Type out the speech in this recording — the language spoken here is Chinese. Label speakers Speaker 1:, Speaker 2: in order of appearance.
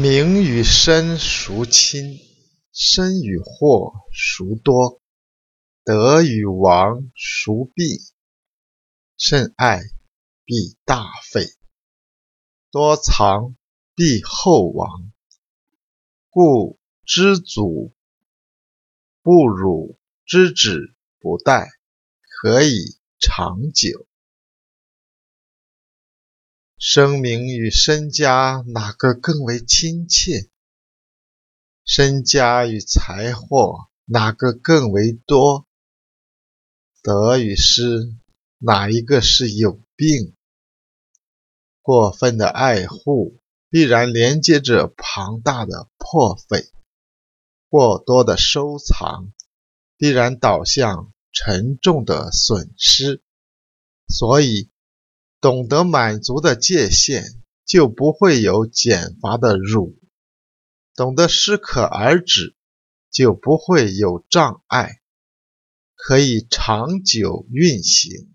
Speaker 1: 名与身孰亲？身与祸孰多？得与亡孰必？甚爱必大费，多藏必厚亡。故知足不辱，知止不殆，可以长久。生命与身家哪个更为亲切？身家与财货哪个更为多？得与失哪一个是有病？过分的爱护必然连接着庞大的破费，过多的收藏必然导向沉重的损失。所以。懂得满足的界限，就不会有减乏的辱；懂得适可而止，就不会有障碍，可以长久运行。